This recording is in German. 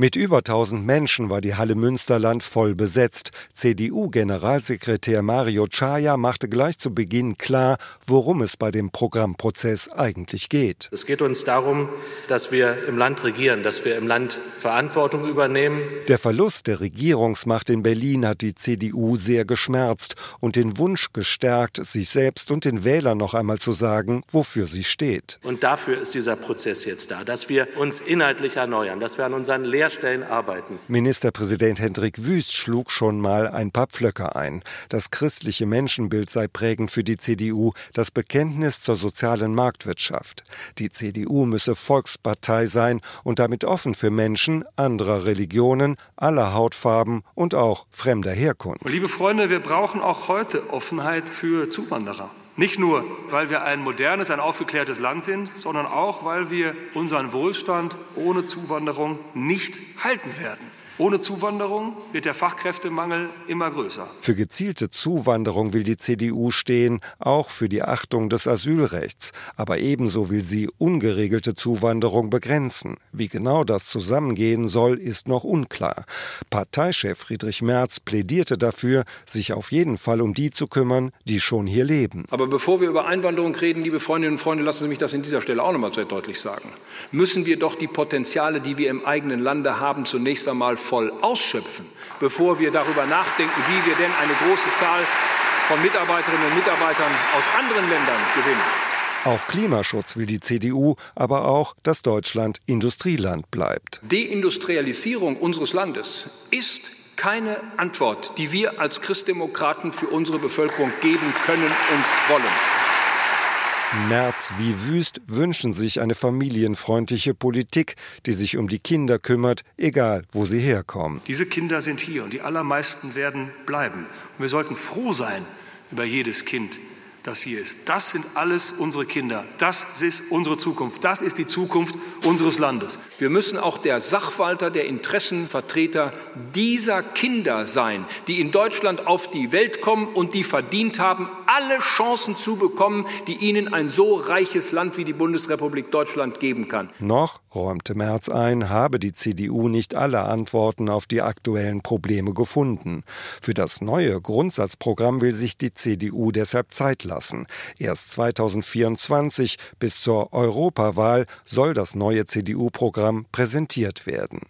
Mit über 1000 Menschen war die Halle Münsterland voll besetzt. CDU-Generalsekretär Mario Chaya machte gleich zu Beginn klar, worum es bei dem Programmprozess eigentlich geht. Es geht uns darum, dass wir im Land regieren, dass wir im Land Verantwortung übernehmen. Der Verlust der Regierungsmacht in Berlin hat die CDU sehr geschmerzt und den Wunsch gestärkt, sich selbst und den Wählern noch einmal zu sagen, wofür sie steht. Und dafür ist dieser Prozess jetzt da, dass wir uns inhaltlich erneuern, dass wir an unseren Lehr Lehrstellen arbeiten. Ministerpräsident Hendrik Wüst schlug schon mal ein paar Pflöcke ein. Das christliche Menschenbild sei prägend für die CDU, das Bekenntnis zur sozialen Marktwirtschaft. Die CDU müsse Volkspartei sein und damit offen für Menschen anderer Religionen, aller Hautfarben und auch fremder Herkunft. Liebe Freunde, wir brauchen auch heute Offenheit für Zuwanderer. Nicht nur, weil wir ein modernes, ein aufgeklärtes Land sind, sondern auch, weil wir unseren Wohlstand ohne Zuwanderung nicht halten werden. Ohne Zuwanderung wird der Fachkräftemangel immer größer. Für gezielte Zuwanderung will die CDU stehen, auch für die Achtung des Asylrechts. Aber ebenso will sie ungeregelte Zuwanderung begrenzen. Wie genau das zusammengehen soll, ist noch unklar. Parteichef Friedrich Merz plädierte dafür, sich auf jeden Fall um die zu kümmern, die schon hier leben. Aber bevor wir über Einwanderung reden, liebe Freundinnen und Freunde, lassen Sie mich das in dieser Stelle auch noch mal sehr deutlich sagen. Müssen wir doch die Potenziale, die wir im eigenen Lande haben, zunächst einmal voll ausschöpfen, bevor wir darüber nachdenken, wie wir denn eine große Zahl von Mitarbeiterinnen und Mitarbeitern aus anderen Ländern gewinnen. Auch Klimaschutz will die CDU, aber auch, dass Deutschland Industrieland bleibt. Deindustrialisierung unseres Landes ist keine Antwort, die wir als Christdemokraten für unsere Bevölkerung geben können und wollen. Merz wie Wüst wünschen sich eine familienfreundliche Politik, die sich um die Kinder kümmert, egal wo sie herkommen. Diese Kinder sind hier und die allermeisten werden bleiben. Und wir sollten froh sein über jedes Kind, das hier ist. Das sind alles unsere Kinder. Das ist unsere Zukunft. Das ist die Zukunft unseres Landes. Wir müssen auch der Sachwalter, der Interessenvertreter dieser Kinder sein, die in Deutschland auf die Welt kommen und die verdient haben, alle Chancen zu bekommen, die ihnen ein so reiches Land wie die Bundesrepublik Deutschland geben kann. Noch, räumte Merz ein, habe die CDU nicht alle Antworten auf die aktuellen Probleme gefunden. Für das neue Grundsatzprogramm will sich die CDU deshalb Zeit lassen. Erst 2024 bis zur Europawahl soll das neue CDU-Programm präsentiert werden.